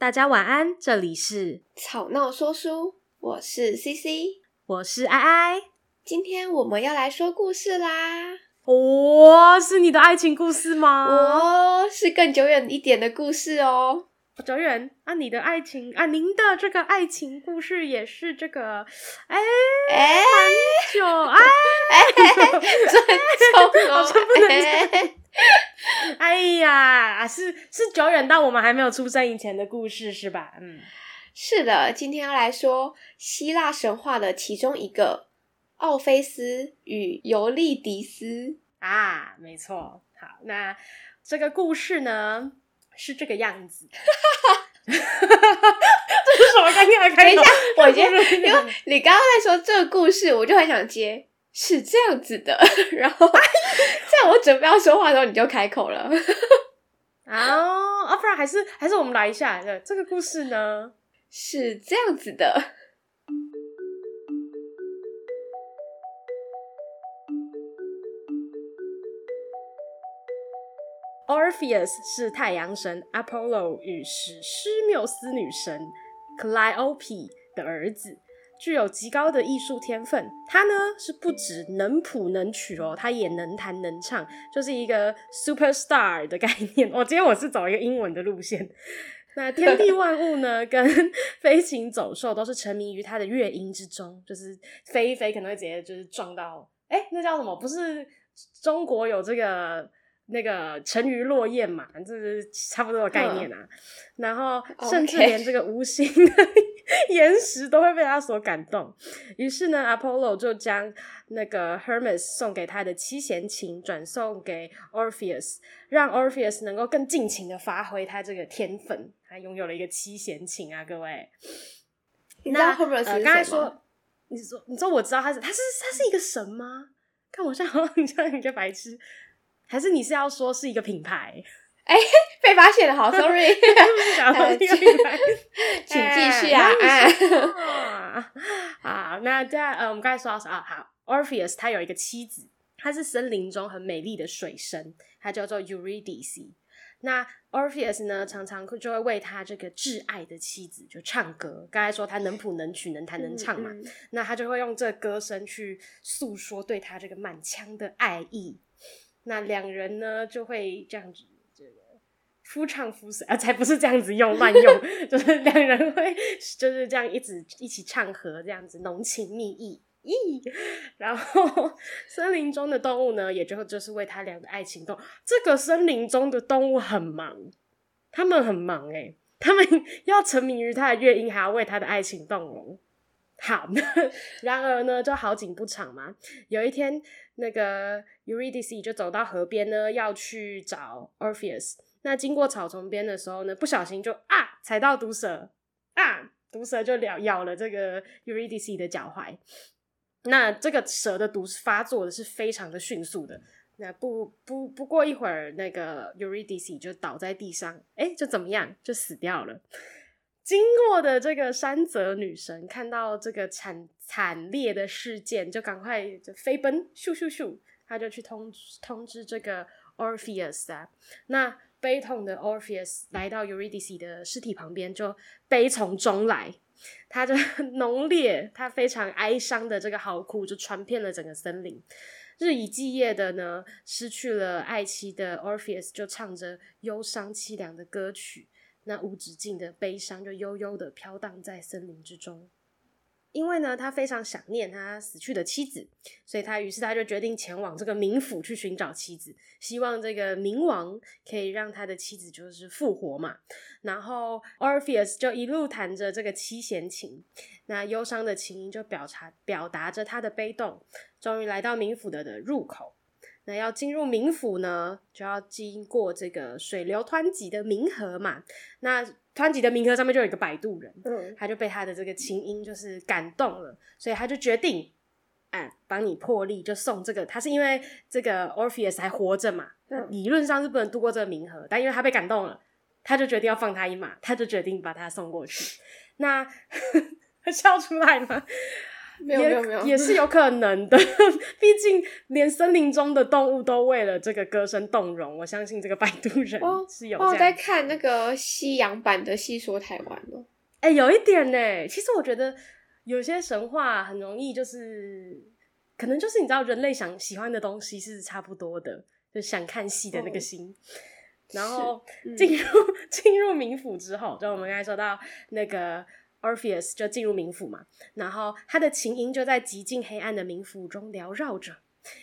大家晚安，这里是吵闹说书，我是 CC，我是爱爱，今天我们要来说故事啦。哦，是你的爱情故事吗？哦，是更久远一点的故事哦。久远啊，你的爱情啊，您的这个爱情故事也是这个，哎哎，很久哎哎，尊重哦，不能哎，哎呀，是是久远到我们还没有出生以前的故事是吧？嗯，是的，今天要来说希腊神话的其中一个奥菲斯与尤利迪斯啊，没错。好，那这个故事呢？是这个样子，这是什么尴尬的开头？等一下，我接，因为你刚刚在说这个故事，我就很想接，是这样子的。然后在我准备要说话的时候，你就开口了。啊，啊，不然还是还是我们来一下，这个故事呢，是这样子的。Orpheus 是太阳神 Apollo 与史诗缪斯女神 Calliope 的儿子，具有极高的艺术天分。他呢是不止能谱能曲哦，他也能弹能唱，就是一个 superstar 的概念。我、今天我是走一个英文的路线。那天地万物呢，跟 飞禽走兽都是沉迷于他的乐音之中，就是飞一飞可能会直接就是撞到，哎、那叫什么？不是中国有这个？那个沉鱼落雁嘛，这是差不多的概念啊。嗯、然后甚至连这个无心的 岩石都会被他所感动。于是呢，Apollo 就将那个 Hermes 送给他的七弦琴转送给 Orpheus，让 Orpheus 能够更尽情的发挥他这个天分。他拥有了一个七弦琴啊，各位。你知道 Hermes？刚才说，你说，你说，我知道他是，他是，他是一个神吗？看我像，你 像一个白痴。还是你是要说是一个品牌？哎、欸，被发现了，好，sorry，想说一个品牌，请继续啊！啊，好，那在呃，我们刚才说到啥啊？好，Orpheus 他有一个妻子，她是森林中很美丽的水神，她叫做 Eurydice。那 Orpheus 呢，常常就会为他这个挚爱的妻子就唱歌。刚才说他能谱能曲，能弹能唱嘛，嗯嗯，那他就会用这歌声去诉说对他这个满腔的爱意。那两人呢，就会这样子，这个夫唱妇随啊，才不是这样子用乱用，就是两人会就是这样一直一起唱和，这样子浓情蜜意咦。然后森林中的动物呢，也就就是为他俩的爱情动。这个森林中的动物很忙，他们很忙诶，他们 要沉迷于他的乐音，还要为他的爱情动容。好，然而呢，就好景不长嘛。有一天，那个 Eurydice 就走到河边呢，要去找 Orpheus。那经过草丛边的时候呢，不小心就啊踩到毒蛇啊，毒蛇就咬咬了这个 Eurydice 的脚踝。那这个蛇的毒发作的是非常的迅速的。那不不不过一会儿，那个 Eurydice 就倒在地上，哎，就怎么样，就死掉了。经过的这个山泽女神看到这个惨惨烈的事件，就赶快就飞奔，咻咻咻，她就去通通知这个 Orpheus 啊。那悲痛的 Orpheus 来到 Eurydice 的尸体旁边，就悲从中来，他就 浓烈，他非常哀伤的这个嚎哭就传遍了整个森林。日以继夜的呢，失去了爱妻的 Orpheus 就唱着忧伤凄凉的歌曲。那无止境的悲伤就悠悠的飘荡在森林之中，因为呢，他非常想念他死去的妻子，所以他于是他就决定前往这个冥府去寻找妻子，希望这个冥王可以让他的妻子就是复活嘛。然后 Orpheus 就一路弹着这个七弦琴，那忧伤的琴音就表达表达着他的悲痛，终于来到冥府的的入口。那要进入冥府呢，就要经过这个水流湍急的冥河嘛。那湍急的冥河上面就有一个摆渡人，嗯，他就被他的这个琴音就是感动了，所以他就决定，哎，帮你破例，就送这个。他是因为这个 Orpheus 还活着嘛，嗯，理论上是不能渡过这个冥河，但因为他被感动了，他就决定要放他一马，他就决定把他送过去。那 笑出来吗？没有没有没有，也是有可能的。毕竟连森林中的动物都为了这个歌声动容，我相信这个摆渡人是有这样。我在看那个西洋版的《戏说台湾》哦。哎，有一点呢。其实我觉得有些神话很容易就是，可能就是你知道，人类想喜欢的东西是差不多的，就想看戏的那个心。哦、然后进入进、嗯、入冥府之后，就我们刚才说到那个。Orpheus 就进入冥府嘛，然后他的琴音就在极尽黑暗的冥府中缭绕着，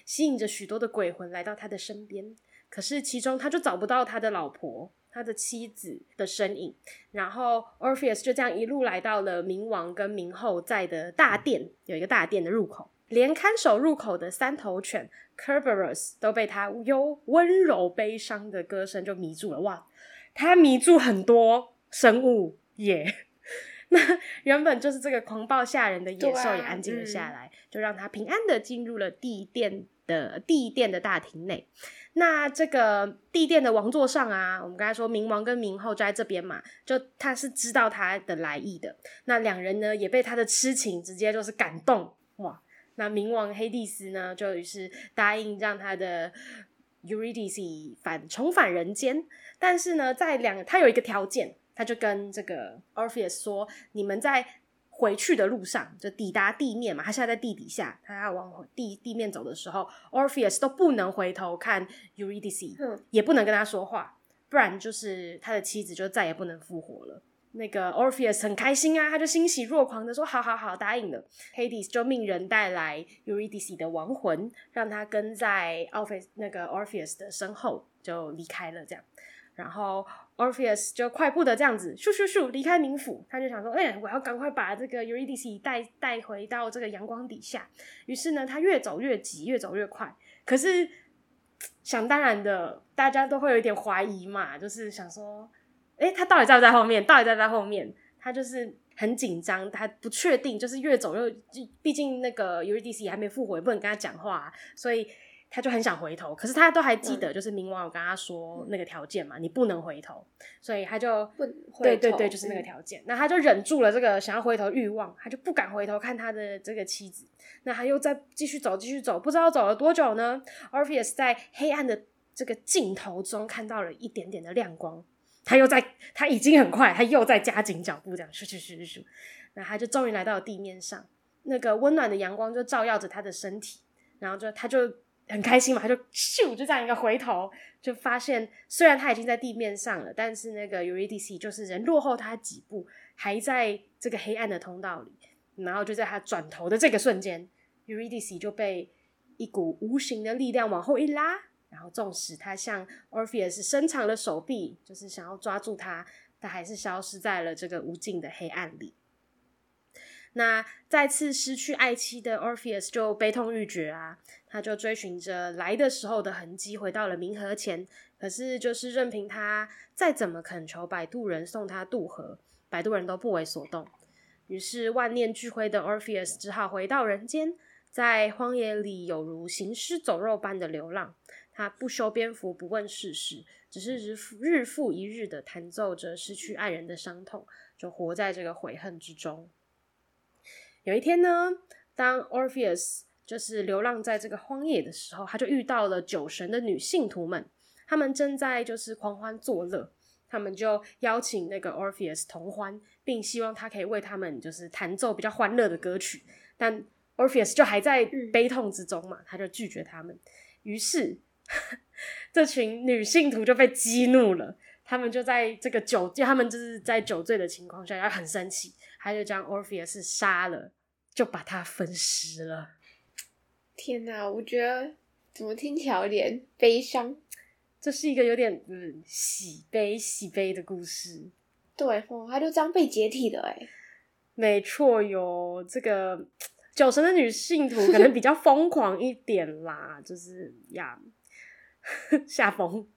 吸引着许多的鬼魂来到他的身边。可是其中他就找不到他的老婆、他的妻子的身影。然后 Orpheus 就这样一路来到了冥王跟冥后在的大殿，有一个大殿的入口，连看守入口的三头犬 Kerberos 都被他有温柔悲伤的歌声就迷住了。哇，他迷住很多生物耶。那 原本就是这个狂暴吓人的野兽也安静了下来，啊嗯、就让他平安的进入了地殿的地殿的大厅内。那这个地殿的王座上啊，我们刚才说冥王跟冥后就在这边嘛，就他是知道他的来意的。那两人呢也被他的痴情直接就是感动哇。那冥王黑帝斯呢就于是答应让他的 Eurydice 反重返人间，但是呢在两他有一个条件。他就跟这个 Orpheus 说：“你们在回去的路上，就抵达地面嘛。他现在在地底下，他要往地地面走的时候，Orpheus 都不能回头看 Eurydice，嗯，也不能跟他说话，不然就是他的妻子就再也不能复活了。那个 Orpheus 很开心啊，他就欣喜若狂的说：‘好好好，答应了。’Hades 就命人带来 Eurydice 的亡魂，让他跟在 Orpheus 那个 Orpheus 的身后，就离开了。这样，然后。Orpheus 就快步的这样子咻咻咻离开冥府，他就想说：“哎、我要赶快把这个 Eurydice 带带回到这个阳光底下。”于是呢，他越走越急，越走越快。可是想当然的，大家都会有一点怀疑嘛，就是想说：“哎、他到底在不在后面？到底在不在后面？”他就是很紧张，他不确定，就是越走越……毕竟那个 Eurydice 还没复活，不能跟他讲话，所以。他就很想回头，可是他都还记得，就是冥王有跟他说那个条件嘛，嗯、你不能回头，所以他就不对对对，就是那个条件。嗯、那他就忍住了这个想要回头欲望，他就不敢回头看他的这个妻子。那他又再继续走，继续走，不知道走了多久呢？Orpheus 在黑暗的这个尽头中看到了一点点的亮光，他又在，他已经很快，他又在加紧脚步，这样咻咻咻咻咻。那他就终于来到了地面上，那个温暖的阳光就照耀着他的身体，然后就他就。很开心嘛，他就咻就这样一个回头，就发现虽然他已经在地面上了，但是那个 Eurydice 就是人落后他几步，还在这个黑暗的通道里。然后就在他转头的这个瞬间，Eurydice 就被一股无形的力量往后一拉，然后纵使他向 Orpheus 伸长了手臂，就是想要抓住他，他还是消失在了这个无尽的黑暗里。那再次失去爱妻的 Orpheus 就悲痛欲绝啊，他就追寻着来的时候的痕迹，回到了冥河前。可是就是任凭他再怎么恳求摆渡人送他渡河，摆渡人都不为所动。于是万念俱灰的 Orpheus 只好回到人间，在荒野里有如行尸走肉般的流浪。他不修边幅，不问世事，只是日复日复一日的弹奏着失去爱人的伤痛，就活在这个悔恨之中。有一天呢，当 Orpheus 就是流浪在这个荒野的时候，他就遇到了酒神的女信徒们，他们正在就是狂欢作乐，他们就邀请那个 Orpheus 同欢，并希望他可以为他们就是弹奏比较欢乐的歌曲，但 Orpheus 就还在悲痛之中嘛，他就拒绝他们。于是 这群女信徒就被激怒了，他们就在这个酒，就他们就是在酒醉的情况下，要很生气。他就将 Orpheus 杀了，就把它分尸了。天哪，我觉得怎么听起来有点悲伤？这是一个有点嗯喜悲喜悲的故事。对，哦，他就这样被解体的哎。没错哟，这个酒神的女信徒可能比较疯狂一点啦，就是呀，下风。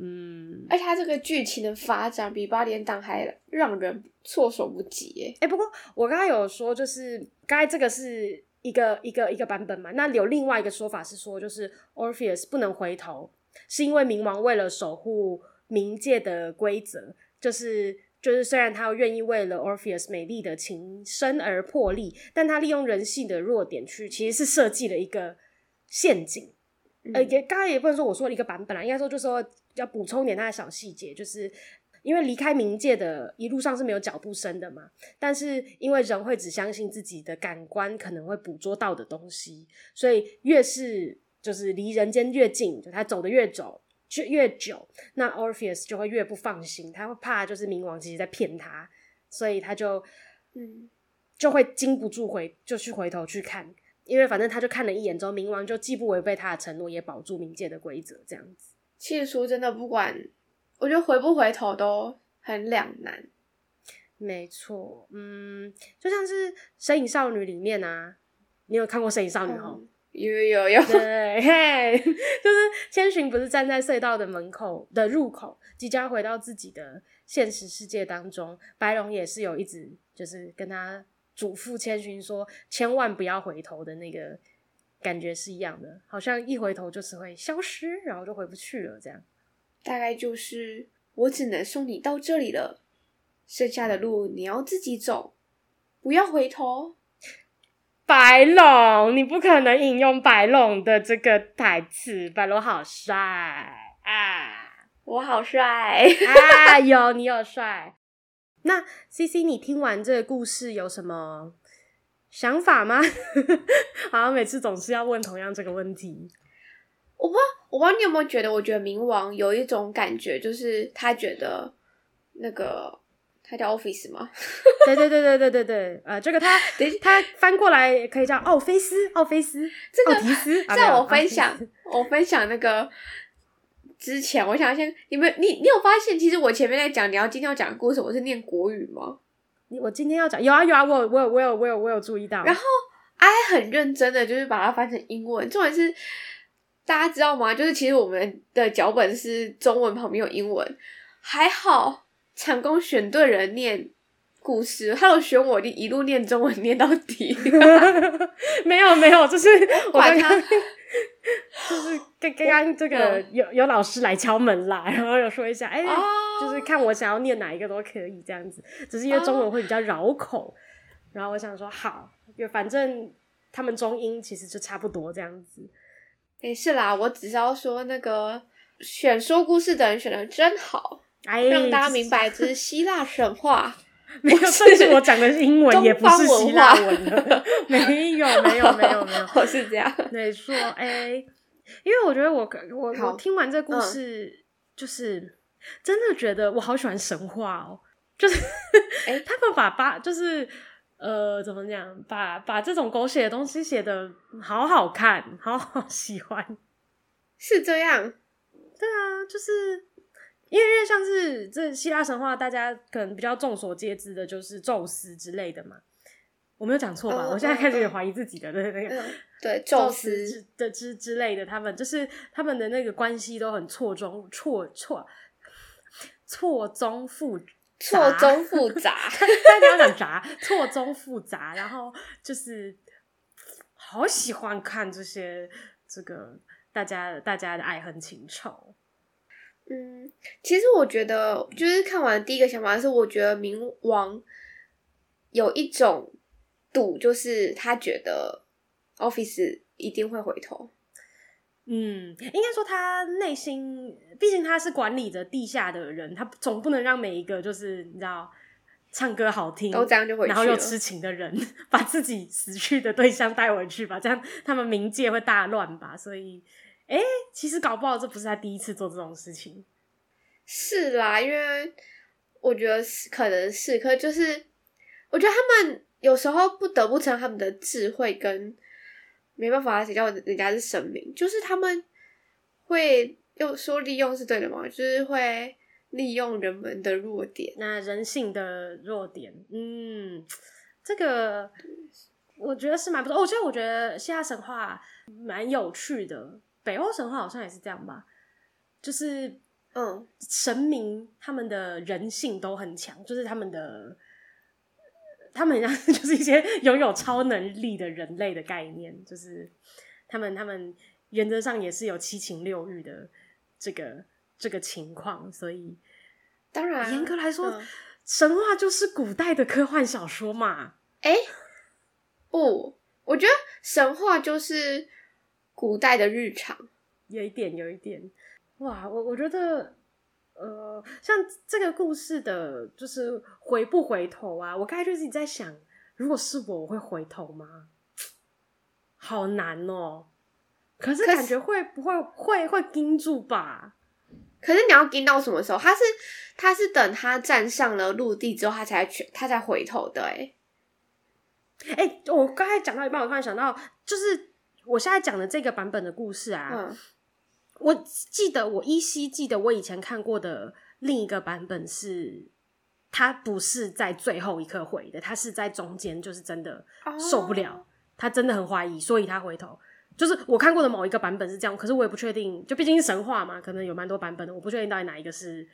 嗯，而且他这个剧情的发展比八点档还让人措手不及耶。哎、欸，不过我刚才有说，就是刚才这个是一个一个一个版本嘛，那有另外一个说法是说，就是 Orpheus 不能回头，是因为冥王为了守护冥界的规则，就是就是虽然他愿意为了 Orpheus 美丽的情深而破例，但他利用人性的弱点去，其实是设计了一个陷阱。嗯、呃，也刚才也不能说我说一个版本啦，应该说就是说要补充点他的小细节，就是因为离开冥界的一路上是没有脚步声的嘛，但是因为人会只相信自己的感官可能会捕捉到的东西，所以越是就是离人间越近，就他走的越走。就越久，那 Orpheus 就会越不放心，他会怕就是冥王其实在骗他，所以他就嗯就会禁不住回就去回头去看，因为反正他就看了一眼之后，冥王就既不违背他的承诺，也保住冥界的规则，这样子。其实说真的，不管我觉得回不回头都很两难。没错，嗯，就像是《神影少女》里面啊，你有看过《神影少女》哦？嗯有有有，对，嘿，就是千寻不是站在隧道的门口的入口，即将回到自己的现实世界当中。白龙也是有一直就是跟他嘱咐千寻说，千万不要回头的那个感觉是一样的，好像一回头就是会消失，然后就回不去了，这样。大概就是我只能送你到这里了，剩下的路你要自己走，不要回头。白龙，你不可能引用白龙的这个台词。白龙好帅啊！我好帅啊！有你有帅。那 CC，你听完这个故事有什么想法吗？好像每次总是要问同样这个问题。我不知道，我不知道你有没有觉得？我觉得冥王有一种感觉，就是他觉得那个。他叫 Office 吗？对对对对对对对，呃，这个他 他翻过来可以叫奥菲斯，奥菲斯，这个奥提斯。在我分享我分享那个之前，我想先，你们你你有发现，其实我前面在讲你要今天要讲的故事，我是念国语吗？我今天要讲有啊有啊，我我有我有我有我有注意到。然后 I 很认真的就是把它翻成英文，重点是大家知道吗？就是其实我们的脚本是中文旁边有英文，还好。成功选对人念故事，他有选我的一路念中文念到底。没有没有，就是我 就是刚刚刚这个有有老师来敲门啦，然后有说一下，哎、欸，oh. 就是看我想要念哪一个都可以这样子，只是因为中文会比较绕口，oh. 然后我想说好，就反正他们中英其实就差不多这样子。哎、欸，是啦，我只是要说那个选说故事的人选的真好。哎，让大家明白这是希腊神话，没有，但是我讲的是英文，也不是希腊文的，没有，没有，没有，没有，我是这样，没错，哎，因为我觉得我我我听完这故事，嗯、就是真的觉得我好喜欢神话哦，就是哎，他们把把就是呃，怎么讲，把把这种狗血的东西写的好好看，好好喜欢，是这样，对啊，就是。因为因为像是这希腊神话，大家可能比较众所皆知的，就是宙斯之类的嘛。我没有讲错吧？嗯、我现在开始有怀疑自己的，对那个对宙斯的之之类的，他们就是他们的那个关系都很错综错错错综复错综复杂，大家要讲杂错综复杂，然后就是好喜欢看这些这个大家大家的爱恨情仇。嗯，其实我觉得，就是看完第一个想法是，我觉得冥王有一种赌，就是他觉得 Office 一定会回头。嗯，应该说他内心，毕竟他是管理着地下的人，他总不能让每一个就是你知道唱歌好听，都这样就回去，然后又痴情的人 把自己死去的对象带回去吧，这样他们冥界会大乱吧，所以。哎、欸，其实搞不好这不是他第一次做这种事情。是啦，因为我觉得是可能是，可就是我觉得他们有时候不得不承认他们的智慧跟没办法，谁叫人家是神明，就是他们会又说利用是对的嘛，就是会利用人们的弱点，那人性的弱点，嗯，这个我觉得是蛮不错。我觉得我觉得希腊神话蛮有趣的。北欧神话好像也是这样吧，就是嗯，神明他们的人性都很强，就是他们的，他们好像 就是一些拥有超能力的人类的概念，就是他们他们原则上也是有七情六欲的这个这个情况，所以当然严格来说，嗯、神话就是古代的科幻小说嘛？哎、欸，不，我觉得神话就是古代的日常，有一点，有一点。哇，我我觉得，呃，像这个故事的，就是回不回头啊？我刚才就是在想，如果是我，我会回头吗？好难哦。可是感觉会不会会会盯住吧？可是你要盯到什么时候？他是他是等他站上了陆地之后，他才去他才回头的。哎，哎，我刚才讲到一半，我突然想到，就是我现在讲的这个版本的故事啊。嗯，我记得我依稀记得我以前看过的另一个版本是，他不是在最后一刻回的，他是在中间，就是真的受不了，哦，他真的很怀疑，所以他回头。就是我看过的某一个版本是这样，可是我也不确定，就毕竟是神话嘛，可能有蛮多版本的，我不确定到底哪一个是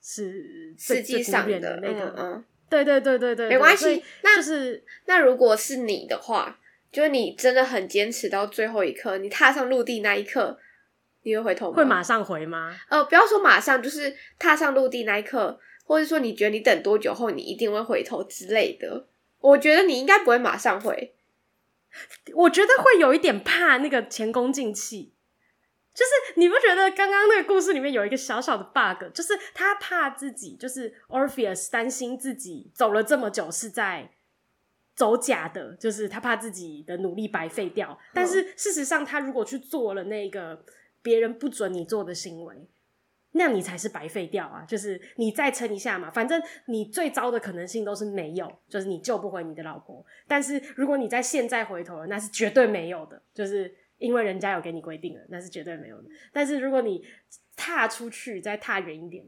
是实际上的那个。嗯，嗯，对对对对对，没关系。那就是那如果是你的话，就是你真的很坚持到最后一刻，你踏上陆地那一刻，你会回头吗？会马上回吗？呃，不要说马上，就是踏上陆地那一刻，或者说你觉得你等多久后你一定会回头之类的，我觉得你应该不会马上回。我觉得会有一点怕那个前功尽弃，就是你不觉得刚刚那个故事里面有一个小小的 bug，就是他怕自己，就是 Orpheus 担心自己走了这么久是在走假的，就是他怕自己的努力白费掉。但是事实上，他如果去做了那个别人不准你做的行为。那你才是白费掉啊！就是你再撑一下嘛，反正你最糟的可能性都是没有，就是你救不回你的老婆。但是如果你在现在回头了，那是绝对没有的，就是因为人家有给你规定了，那是绝对没有的。但是如果你踏出去，再踏远一点，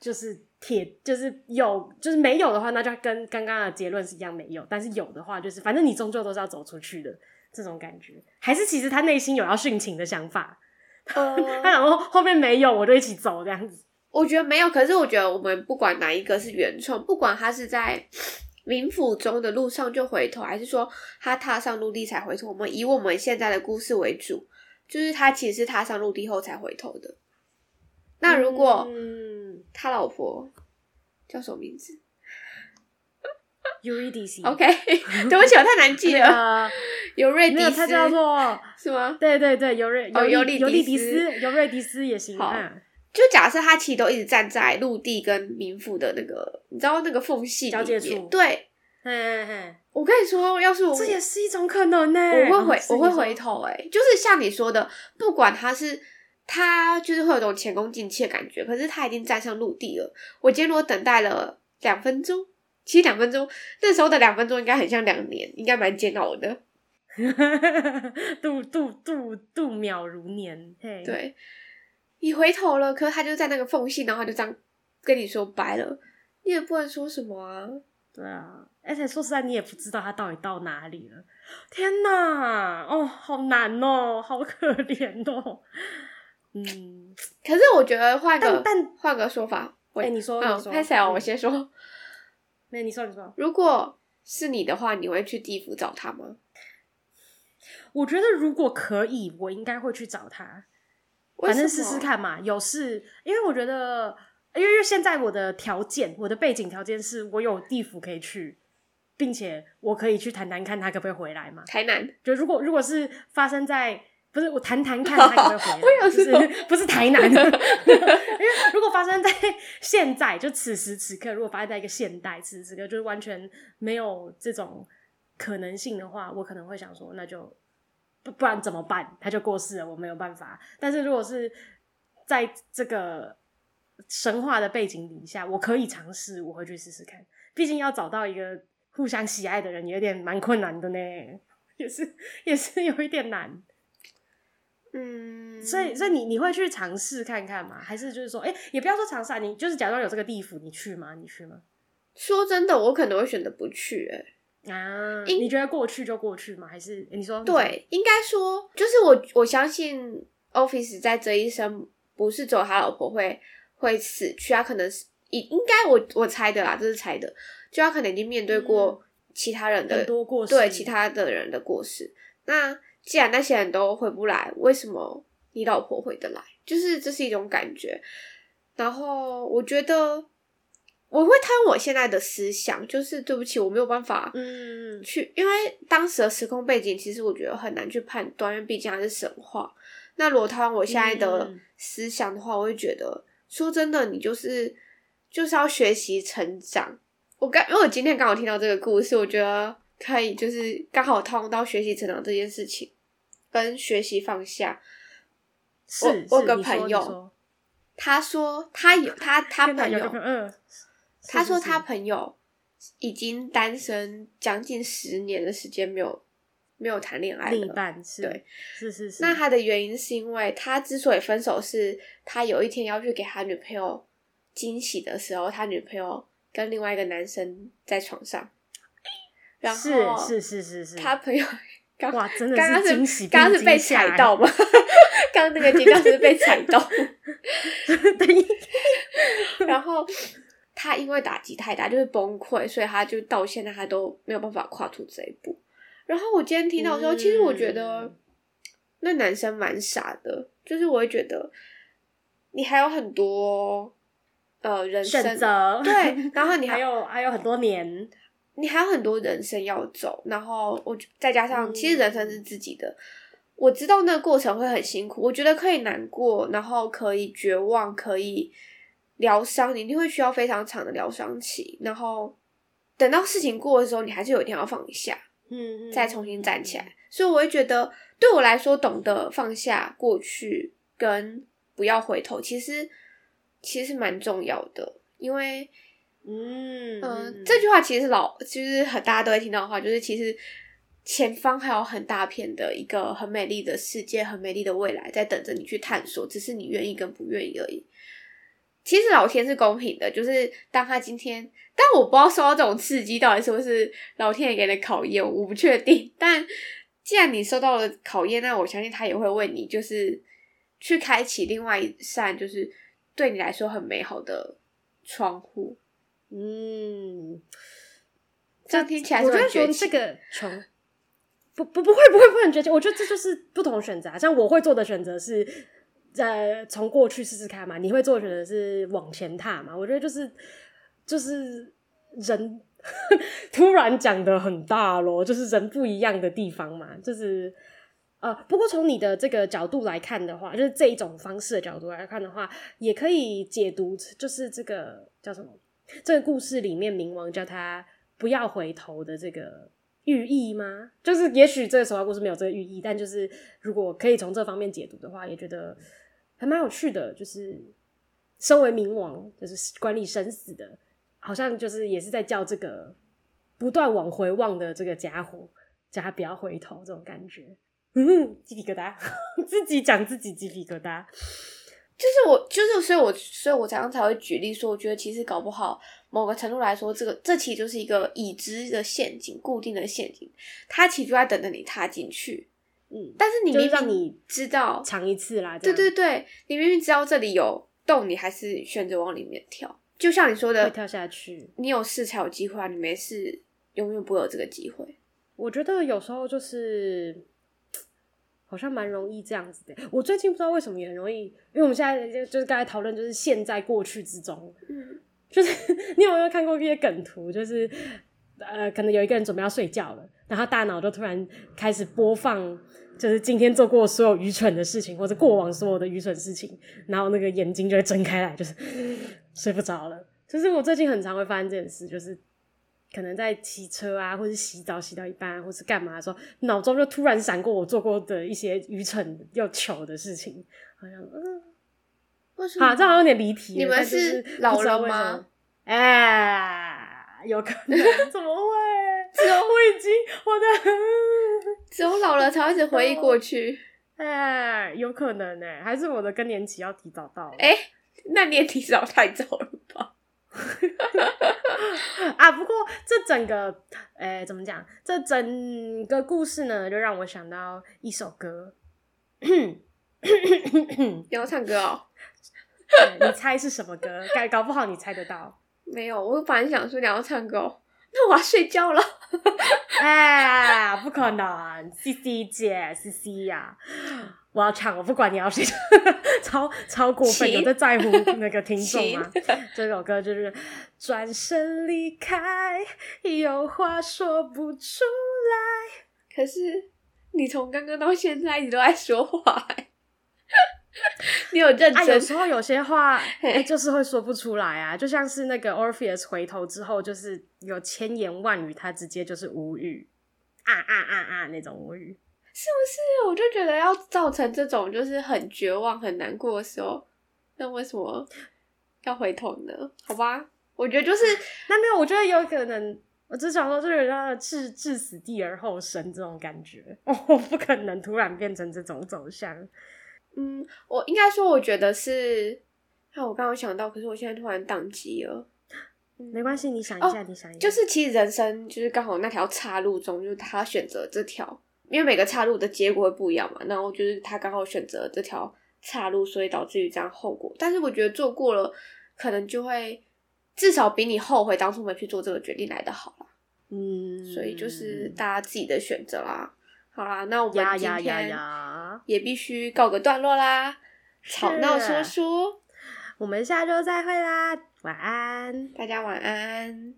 就是铁，就是有，就是没有的话，那就跟刚刚的结论是一样，没有。但是有的话，就是反正你终究都是要走出去的，这种感觉，还是其实他内心有要殉情的想法。呃，他想说后面没有，我就一起走这样子。我觉得没有，可是我觉得我们不管哪一个是原创，不管他是在 冥府中的路上就回头，还是说他踏上陆地才回头，我们以我们现在的故事为主，就是他其实是踏上陆地后才回头的。那如果他老婆叫什么名字？Eurydice，OK，对不起，我太难记了。尤瑞迪斯，他叫做是吗？对对对，尤瑞尤尤利尤利迪斯，尤瑞迪斯也行好。就假设他其实都一直站在陆地跟冥府的那个，你知道那个缝隙交界处。对，嘿嘿，我跟你说，要是我这也是一种可能呢。我会回，我会回头。哎，就是像你说的，不管他是他，就是会有种前功尽弃的感觉。可是他已经站上陆地了。我今天如果等待了两分钟。其实两分钟，那时候的两分钟应该很像两年，应该蛮煎熬的。度度度度秒如年，嘿，对，你回头了，可是他就在那个缝隙，然后他就这样跟你说拜了，你也不能说什么啊。对啊，而且说实在，你也不知道他到底到哪里了。天哪，哦，好难哦，好可怜哦。嗯，可是我觉得换个但换个说法，哎、欸，你说，嗯、你说，开始啊，我先说。那你说，你说，如果是你的话，你会去地府找他吗？我觉得如果可以，我应该会去找他。反正试试看嘛，有事。因为我觉得，因为现在我的条件，我的背景条件是我有地府可以去，并且我可以去谈谈看他可不可以回来嘛。台南，就如果如果是发生在。不是我谈谈看他可不可以回来，不是 不是台南，因 为如果发生在现在，就此时此刻，如果发生在一个现代，此时此刻就是完全没有这种可能性的话，我可能会想说，那就不不然怎么办？他就过世了，我没有办法。但是如果是在这个神话的背景底下，我可以尝试，我会去试试看。毕竟要找到一个互相喜爱的人，有点蛮困难的呢，也是也是有一点难。嗯，所以，所以你你会去尝试看看吗？还是就是说，哎、欸，也不要说尝试啊，你就是假装有这个地府，你去吗？你去吗？说真的，我可能会选择不去、欸。哎，啊，你觉得过去就过去吗？还是、欸、你说？对，应该说，就是我我相信，Orpheus 在这一生不是只有他老婆会会死去，他可能是应应该我我猜的啦，这是猜的，就他可能已经面对过其他人的、嗯、多过世，对其他的人的过世，那。既然那些人都回不来，为什么你老婆回得来？就是这是一种感觉。然后我觉得，我会套用我现在的思想，就是对不起，我没有办法，嗯，去，因为当时的时空背景，其实我觉得很难去判断，因为毕竟还是神话。那如果套用我现在的思想的话，嗯、我会觉得，说真的，你就是就是要学习成长。我刚，因为我今天刚好听到这个故事，我觉得可以，就是刚好套用到学习成长这件事情，跟学习放下。是，我，我有个朋友，他说他有他他朋友，嗯。他说他朋友已经单身将近十年的时间，没有没有谈恋爱了。另一半是对，是是是。那他的原因是因为他之所以分手，是他有一天要去给他女朋友惊喜的时候，他女朋友跟另外一个男生在床上。然后是是是是是，他朋友 刚哇，真的是惊喜，刚刚是被踩到吗？刚刚那个惊刚是被踩到。等一下，然后。他因为打击太大，就是崩溃，所以他就到现在他都没有办法跨出这一步。然后我今天听到说，嗯、其实我觉得那男生蛮傻的，就是我会觉得你还有很多呃人生，对，然后你还，还有还有很多年，你还有很多人生要走。然后我再加上，其实人生是自己的，嗯、我知道那个过程会很辛苦，我觉得可以难过，然后可以绝望，可以。疗伤，你一定会需要非常长的疗伤期，然后等到事情过的时候，你还是有一天要放下，嗯，再重新站起来。所以我会觉得，对我来说，懂得放下过去跟不要回头，其实其实蛮重要的。因为，嗯这句话其实是老，其实很大家都会听到的话，就是其实前方还有很大片的一个很美丽的世界，很美丽的未来在等着你去探索，只是你愿意跟不愿意而已。其实老天是公平的，就是当他今天，但我不知道受到这种刺激到底是不是老天爷给的考验，我不确定。但既然你受到了考验，那我相信他也会为你，就是去开启另外一扇，就是对你来说很美好的窗户。嗯，这样听起来。我觉得说这个穷不不不会不会不会很绝情，我觉得这就是不同选择。像我会做的选择是。在从过去试试看嘛，你会做的选择是往前踏嘛？我觉得就是就是人 突然讲的很大咯，就是人不一样的地方嘛，就是呃，不过从你的这个角度来看的话，就是这一种方式的角度来看的话，也可以解读，就是这个叫什么？这个故事里面冥王叫他不要回头的这个寓意吗？就是也许这个神话故事没有这个寓意，但就是如果可以从这方面解读的话，也觉得。还蛮有趣的，就是身为冥王，就是管理生死的，好像就是也是在叫这个不断往回望的这个家伙，叫他不要回头，这种感觉，嗯，鸡皮疙瘩，自己讲自己鸡皮疙瘩，就是我，就是所以我，我所以我常常才会举例说，我觉得其实搞不好某个程度来说，这个这其实就是一个已知的陷阱，固定的陷阱，它其实就在等着你踏进去。嗯，但是你明明你知道尝一次啦，对对对，你明明知道这里有洞，你还是选择往里面跳。就像你说的，会跳下去。你有事才有机会啊，你没事，永远不会有这个机会。我觉得有时候就是好像蛮容易这样子的。我最近不知道为什么也很容易，因为我们现在就就是刚才讨论，就是现在过去之中，嗯，就是 你有没有看过一些梗图？就是呃，可能有一个人准备要睡觉了，然后大脑就突然开始播放。就是今天做过所有愚蠢的事情，或者过往所有的愚蠢事情，然后那个眼睛就会睁开来，就是 睡不着了。就是我最近很常会发生这件事，就是可能在骑车啊，或是洗澡洗到一半，或是干嘛的时候，脑中就突然闪过我做过的一些愚蠢又糗的事情，好像嗯，为什么？好，这好像有点离题。你们是老了吗？哎，有可能？怎么会？只有我已经我的，只有老了才会一直回忆过去。哎，有可能呢、欸，还是我的更年期要提早到？哎、欸，那你也提早太早了吧？啊，不过这整个，哎、欸，怎么讲？这整个故事呢，就让我想到一首歌。你要唱歌哦？你猜是什么歌？搞搞不好你猜得到。没有，我本来想说你要唱歌哦。那我要睡觉了。哎，不可能，C C 姐，C C 呀。我要唱，我不管你要谁唱，超超过分，有在在乎那个听众吗？这首歌就是转身离开，有话说不出来。可是你从刚刚到现在，你都在说话，你有认真？啊、有时候有些话，欸、就是会说不出来啊，就像是那个 Orpheus 回头之后，就是有千言万语，他直接就是无语，啊啊啊啊那种无语。是不是？我就觉得要造成这种就是很绝望、很难过的时候，那为什么要回头呢？好吧，我觉得就是那没有，我觉得有可能，我只想说，就是让他置置死地而后生这种感觉，哦，不可能突然变成这种走向。嗯，我应该说，我觉得是，那我刚刚想到，可是我现在突然宕机了。没关系，你想一下，哦、你想一下，就是其实人生就是刚好那条岔路中，就是他选择这条。因为每个岔路的结果会不一样嘛，然后就是他刚好选择这条岔路，所以导致于这样后果。但是我觉得做过了，可能就会至少比你后悔当初没去做这个决定来的好啦。嗯，所以就是大家自己的选择啦。好啦，那我们今天也必须告个段落啦。吵闹说书，我们下周再会啦，晚安，大家晚安。